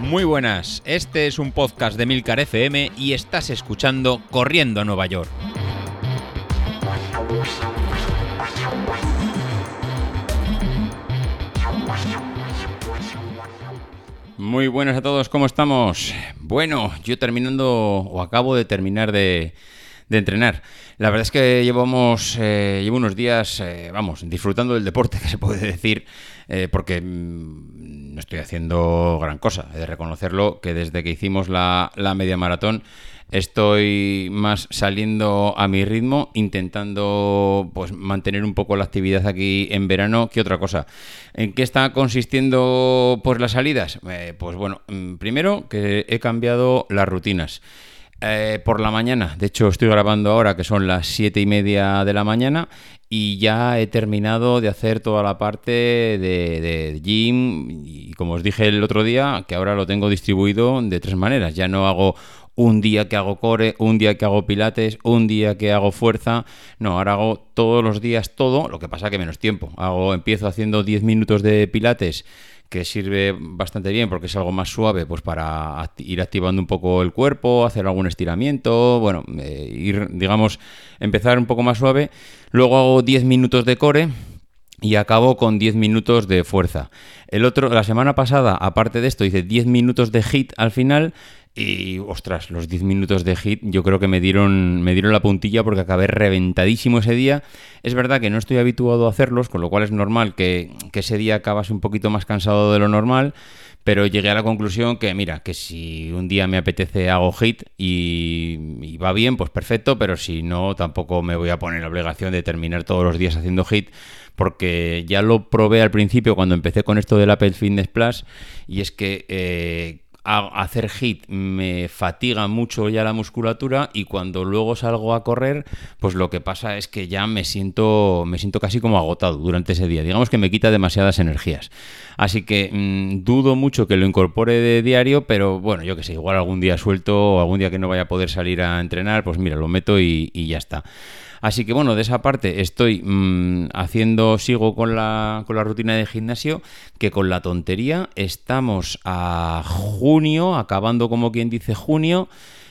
Muy buenas, este es un podcast de Milcar FM y estás escuchando Corriendo a Nueva York. Muy buenas a todos, ¿cómo estamos? Bueno, yo terminando o acabo de terminar de, entrenar. La verdad es que llevamos, eh, llevo unos días, eh, vamos, disfrutando del deporte, que se puede decir, eh, porque mm, no estoy haciendo gran cosa. He de reconocerlo que desde que hicimos la, la media maratón estoy más saliendo a mi ritmo, intentando pues mantener un poco la actividad aquí en verano que otra cosa. ¿En qué está consistiendo pues las salidas? Pues bueno, mm, primero que he cambiado las rutinas. Eh, por la mañana, de hecho estoy grabando ahora que son las siete y media de la mañana y ya he terminado de hacer toda la parte de, de, gym y como os dije el otro día, que ahora lo tengo distribuido de tres maneras. Ya no hago un día que hago core, un día que hago pilates, un día que hago fuerza. No, ahora hago todos los días todo, lo que pasa que menos tiempo. Hago, empiezo haciendo 10 minutos de pilates que sirve bastante bien porque es algo más suave pues para ir activando un poco el cuerpo, hacer algún estiramiento, bueno, eh, ir, digamos, empezar un poco más suave. Luego hago 10 minutos de core, y acabo con 10 minutos de fuerza. El otro, la semana pasada, aparte de esto, hice 10 minutos de hit al final y ostras, los 10 minutos de hit yo creo que me dieron, me dieron la puntilla porque acabé reventadísimo ese día. Es verdad que no estoy habituado a hacerlos, con lo cual es normal que, ese día acabas un poquito más cansado de lo normal. Pero llegué a la conclusión que, mira, que si un día me apetece hago hit y, y, va bien, pues perfecto, pero si no, tampoco me voy a poner la obligación de terminar todos los días haciendo hit, porque ya lo probé al principio cuando empecé con esto del Apple Fitness Plus, y es que eh, hacer hit me fatiga mucho ya la musculatura y cuando luego salgo a correr, pues lo que pasa es que ya me siento, me siento casi como agotado durante ese día. Digamos que me quita demasiadas energías. Así que mm, dudo mucho que lo incorpore de diario, pero bueno, yo que sé, igual algún día suelto o algún día que no vaya a poder salir a entrenar, pues mira, lo meto y ya está. Así que bueno, de esa parte estoy mm, haciendo, sigo con la, con la rutina de gimnasio, que con la tontería estamos a junio, acabando como quien dice junio.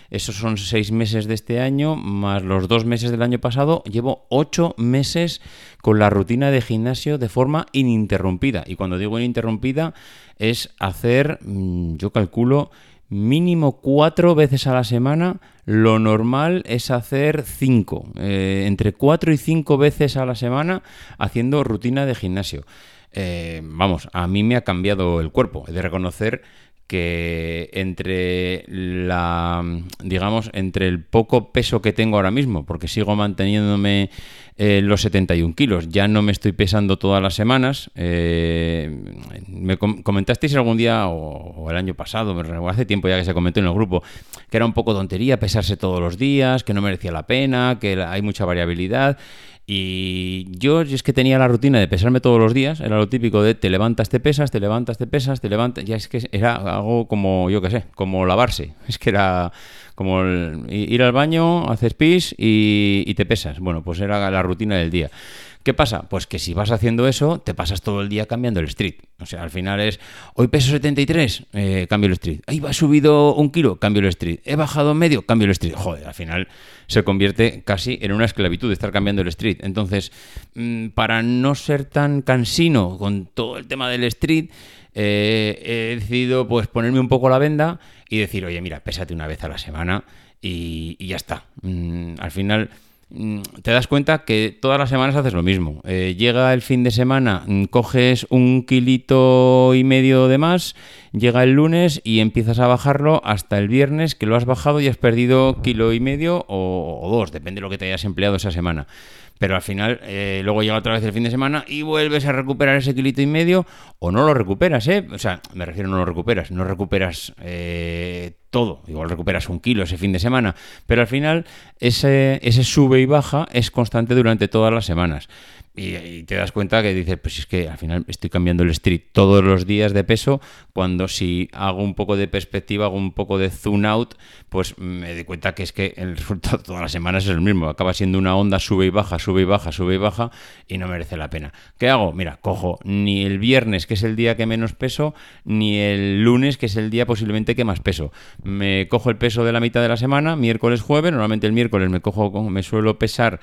Esos son seis meses de este año, más los dos meses del año pasado. Llevo ocho meses con la rutina de gimnasio de forma ininterrumpida. Y cuando digo ininterrumpida, es hacer, mm, yo calculo, mínimo cuatro veces a la semana. Lo normal es hacer cinco, eh, entre cuatro y cinco veces a la semana haciendo rutina de gimnasio. Eh, vamos, a mí me ha cambiado el cuerpo. He de reconocer que entre la, digamos, entre el poco peso que tengo ahora mismo, porque sigo manteniéndome eh, los 71 kilos, ya no me estoy pesando todas las semanas. Eh, me comentasteis algún día, o, el año pasado, hace tiempo ya que se comentó en el grupo, que era un poco tontería pesarse todos los días, que no merecía la pena, que hay mucha variabilidad. Y yo es que tenía la rutina de pesarme todos los días, era lo típico de te levantas, te pesas, te levantas, te pesas, te levantas, ya es que era algo como, yo qué sé, como lavarse, es que era como ir al baño, haces pis y, y te pesas. Bueno, pues era la rutina del día. ¿Qué pasa? Pues que si vas haciendo eso, te pasas todo el día cambiando el street. O sea, al final es, hoy peso 73, eh, cambio el street. Ahí va subido un kilo, cambio el street. He bajado medio, cambio el street. Joder, al final se convierte casi en una esclavitud estar cambiando el street. Entonces, mm, para no ser tan cansino con todo el tema del street, eh, he decidido pues ponerme un poco la venda y decir, oye, mira, pésate una vez a la semana y, ya está. Mm, al final Mm, te das cuenta que todas las semanas haces lo mismo. Eh, llega el fin de semana, mm, coges un kilito y medio de más, llega el lunes y empiezas a bajarlo hasta el viernes que lo has bajado y has perdido kilo y medio o, o dos, depende de lo que te hayas empleado esa semana pero al final eh, luego llega otra vez el fin de semana y vuelves a recuperar ese kilito y medio o no lo recuperas, ¿eh? O sea, me refiero no lo recuperas, no recuperas eh, todo, igual recuperas un kilo ese fin de semana, pero al final ese, ese sube y baja es constante durante todas las semanas. Y, te das cuenta que dices, pues es que al final estoy cambiando el street todos los días de peso, cuando si hago un poco de perspectiva, hago un poco de zoom out, pues me doy cuenta que es que el resultado todas las semanas es el mismo. Acaba siendo una onda sube y baja, sube y baja, sube y baja, y no merece la pena. ¿Qué hago? Mira, cojo ni el viernes, que es el día que menos peso, ni el lunes, que es el día posiblemente que más peso. Me cojo el peso de la mitad de la semana, miércoles, jueves, normalmente el miércoles me cojo, me suelo pesar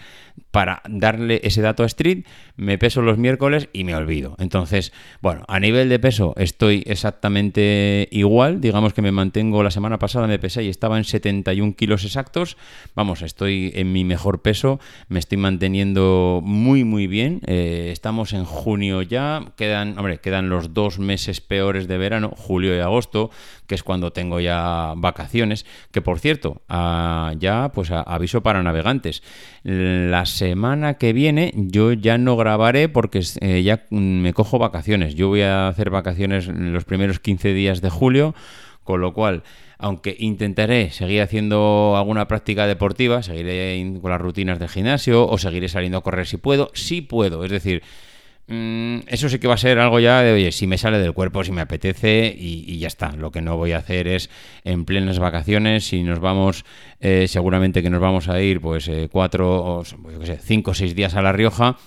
para darle ese dato a Street, me peso los miércoles y me olvido. Entonces, bueno, a nivel de peso estoy exactamente igual, digamos que me mantengo, la semana pasada me pesé y estaba en 71 kilos exactos, vamos, estoy en mi mejor peso, me estoy manteniendo muy muy bien, eh, estamos en junio ya, quedan, hombre, quedan los dos meses peores de verano, julio y agosto, que es cuando tengo ya vacaciones, que por cierto, ah, ya pues aviso para navegantes, la semana que viene yo ya no grabaré porque eh, ya me cojo vacaciones, yo voy a hacer vacaciones los primeros 15 días de julio, con lo cual aunque intentaré seguir haciendo alguna práctica deportiva, seguiré con las rutinas del gimnasio o seguiré saliendo a correr si puedo, sí puedo, es decir, mm, eso sí que va a ser algo ya de, oye, si me sale del cuerpo, si me apetece y, ya está. Lo que no voy a hacer es en plenas vacaciones, si nos vamos, eh, seguramente que nos vamos a ir pues eh, cuatro, o, yo qué sé, cinco o seis días a La Rioja,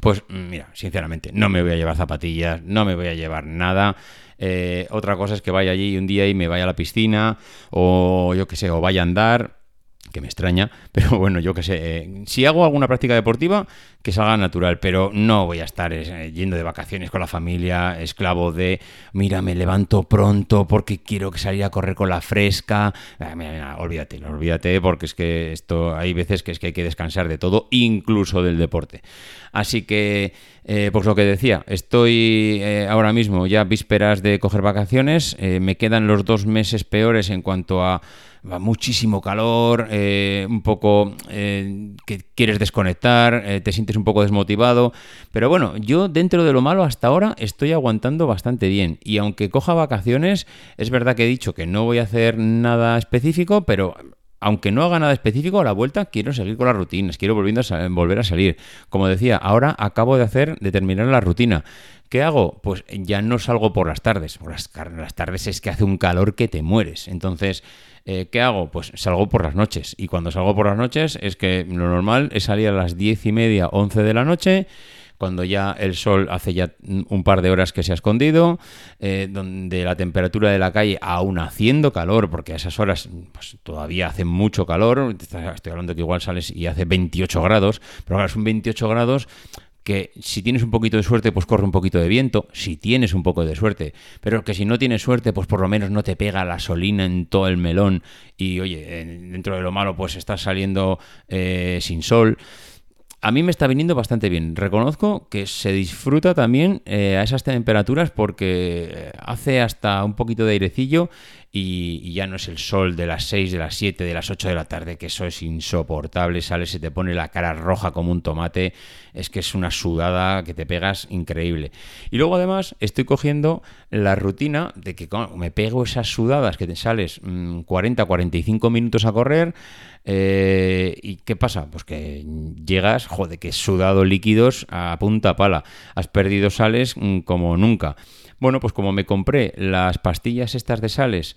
pues mira, sinceramente, no me voy a llevar zapatillas, no me voy a llevar nada. Eh, otra cosa es que vaya allí un día y me vaya a la piscina, o yo qué sé, o vaya a andar, que me extraña, pero bueno, yo qué sé, eh, si hago alguna práctica deportiva, que salga natural, pero no voy a estar eh, yendo de vacaciones con la familia, esclavo de, mira, me levanto pronto porque quiero que salir a correr con la fresca, ah, olvídate, olvídate, porque es que esto, hay veces que es que hay que descansar de todo, incluso del deporte. Así que, eh, pues lo que decía, estoy ahora mismo ya vísperas de coger vacaciones, me quedan los dos meses peores en cuanto a muchísimo calor, eh, un poco eh, que quieres desconectar, eh, te sientes un poco desmotivado. Pero bueno, yo dentro de lo malo hasta ahora estoy aguantando bastante bien. Y aunque coja vacaciones, es verdad que he dicho que no voy a hacer nada específico, pero aunque no haga nada específico, a la vuelta quiero seguir con las rutinas, quiero volviendo a volver a salir. Como decía, ahora acabo de hacer, de terminar la rutina. ¿Qué hago? Pues ya no salgo por las tardes. Por las, tardes es que hace un calor que te mueres. Entonces, eh, ¿Qué hago? Pues salgo por las noches. Y cuando salgo por las noches es que lo normal es salir a las diez y media, once de la noche cuando ya el sol hace ya un par de horas que se ha escondido, eh, donde la temperatura de la calle aún haciendo calor, porque a esas horas pues, todavía hace mucho calor, estoy hablando que igual sales y hace 28 grados, pero ahora son 28 grados que si tienes un poquito de suerte, pues corre un poquito de viento, si tienes un poco de suerte, pero que si no tienes suerte, pues por lo menos no te pega la solina en todo el melón y oye, dentro de lo malo, pues estás saliendo eh, sin sol. A mí me está viniendo bastante bien. Reconozco que se disfruta también eh, a esas temperaturas porque hace hasta un poquito de airecillo y, ya no es el sol de las 6, de las 7, de las 8 de la tarde, que eso es insoportable, sales, se te pone la cara roja como un tomate, es que es una sudada que te pegas increíble. Y luego además estoy cogiendo la rutina de que me pego esas sudadas que te sales 40, mm, 45 minutos a correr, eh, ¿Y qué pasa? Pues que llegas, joder, que sudado líquidos a punta pala. Has perdido sales mm, como nunca. Bueno, pues como me compré las pastillas estas de sales,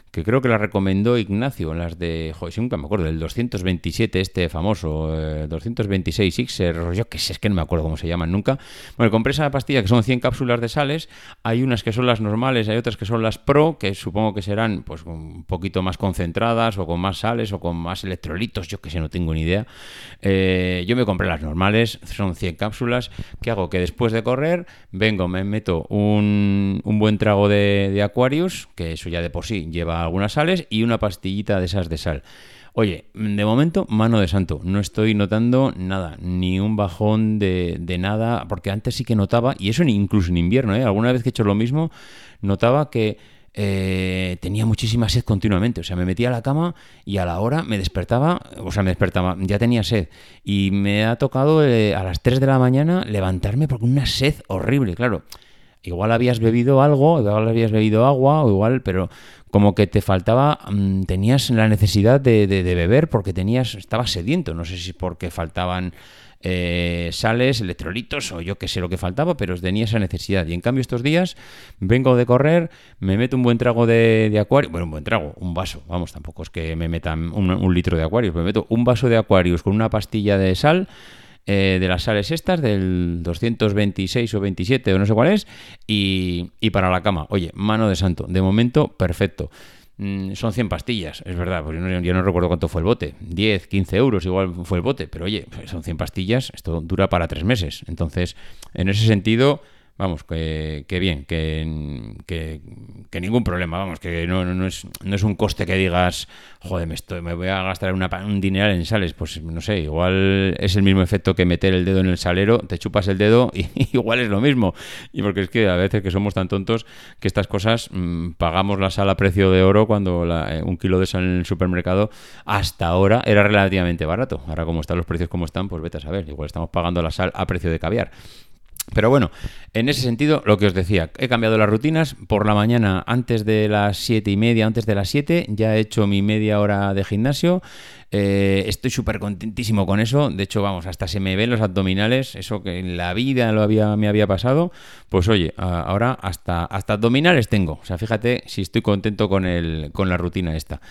que creo que las recomendó Ignacio, las de, joder, nunca me acuerdo, del 227 este famoso, 226 eh, Xer, yo que sé, es que no me acuerdo cómo se llaman nunca. Bueno, compré esa pastilla que son 100 cápsulas de sales, hay unas que son las normales, hay otras que son las Pro, que supongo que serán pues un poquito más concentradas o con más sales o con más electrolitos, yo que sé, no tengo ni idea. Eh, yo me compré las normales, son 100 cápsulas, ¿qué hago? Que después de correr, vengo, me meto un un, buen trago de, Aquarius, que eso ya de por sí lleva algunas sales, y una pastillita de esas de sal. Oye, de momento, mano de santo, no estoy notando nada, ni un bajón de, de nada, porque antes sí que notaba, y eso incluso en invierno, ¿eh? alguna vez que he hecho lo mismo, notaba que eh, tenía muchísima sed continuamente. O sea, me metía a la cama y a la hora me despertaba, o sea, me despertaba, ya tenía sed. Y me ha tocado eh, a las 3 de la mañana levantarme porque una sed horrible, claro igual habías bebido algo, igual habías bebido agua, o igual, pero como que te faltaba, mm, tenías la necesidad de, beber porque tenías, estabas sediento, no sé si porque faltaban eh, sales, electrolitos o yo qué sé lo que faltaba, pero tenía esa necesidad. Y en cambio estos días vengo de correr, me meto un buen trago de, acuario, bueno, un buen trago, un vaso, vamos, tampoco es que me metan un, litro de acuarios, me meto un vaso de acuarios con una pastilla de sal eh, de las sales estas, del 226 o 27 o no sé cuál es, y, y para la cama. Oye, mano de santo, de momento perfecto. Mm, son 100 pastillas, es verdad, porque yo no, recuerdo cuánto fue el bote, 10, 15 euros igual fue el bote, pero oye, pues son 100 pastillas, esto dura para tres meses. Entonces, en ese sentido, vamos, que, bien, que, que, ningún problema, vamos, que no, no, es, no es un coste que digas, joder, me, estoy, me voy a gastar una, un dineral en sales, pues no sé, igual es el mismo efecto que meter el dedo en el salero, te chupas el dedo y igual es lo mismo. Y porque es que a veces que somos tan tontos que estas cosas mm, pagamos la sal a precio de oro cuando eh, un kilo de sal en el supermercado hasta ahora era relativamente barato. Ahora como están los precios como están, pues vete a saber, igual estamos pagando la sal a precio de caviar. Pero bueno, en ese sentido, lo que os decía, he cambiado las rutinas. Por la mañana, antes de las siete y media, antes de las 7, ya he hecho mi media hora de gimnasio. Eh, estoy súper contentísimo con eso. De hecho, vamos, hasta se me ven los abdominales. Eso que en la vida lo había, me había pasado. Pues oye, ahora hasta, hasta abdominales tengo. O sea, fíjate si estoy contento con, el, con la rutina esta.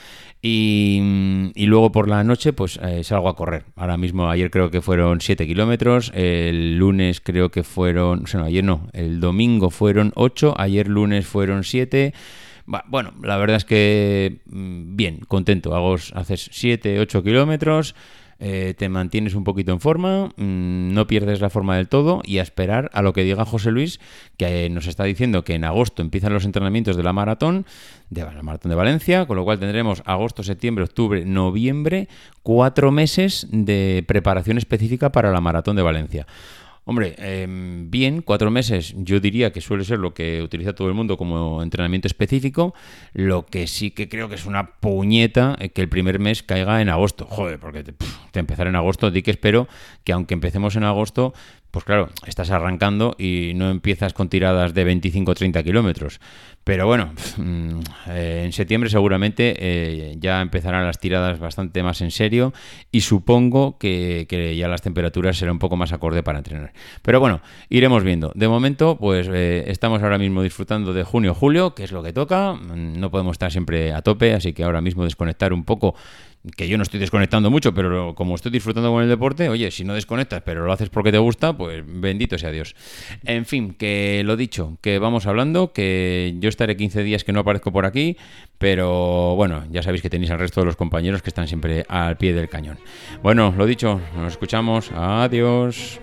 Y, luego por la noche, pues eh, salgo a correr. Ahora mismo, ayer creo que fueron 7 kilómetros. El lunes creo que fueron. O ayer no. El domingo fueron 8. Ayer lunes fueron 7. Bueno, la verdad es que mm, bien, contento. Hago, haces 7, 8 kilómetros, eh, te mantienes un poquito en forma, mm, no pierdes la forma del todo y a esperar a lo que diga José Luis, que nos está diciendo que en agosto empiezan los entrenamientos de la maratón, de la maratón de Valencia, con lo cual tendremos agosto, septiembre, octubre, noviembre, cuatro meses de preparación específica para la maratón de Valencia. Hombre, em, bien, cuatro meses yo diría que suele ser lo que utiliza todo el mundo como entrenamiento específico. Lo que sí que creo que es una puñeta eh, que el primer mes caiga en agosto. Joder, porque te, empezar en agosto, di que espero que aunque empecemos en agosto, pues claro, estás arrancando y no empiezas con tiradas de 25 o 30 kilómetros. Pero bueno, mm, eh, en septiembre seguramente eh, ya empezarán las tiradas bastante más en serio y supongo que, ya las temperaturas serán un poco más acorde para entrenar. Pero bueno, iremos viendo. De momento, pues eh, estamos ahora mismo disfrutando de junio-julio, que es lo que toca. Mm, no podemos estar siempre a tope, así que ahora mismo desconectar un poco que yo no estoy desconectando mucho, pero como estoy disfrutando con el deporte, oye, si no desconectas, pero lo haces porque te gusta, pues bendito sea Dios. En fin, que lo dicho, que vamos hablando, que yo estaré 15 días que no aparezco por aquí, pero bueno, ya sabéis que tenéis al resto de los compañeros que están siempre al pie del cañón. Bueno, lo dicho, nos escuchamos, adiós.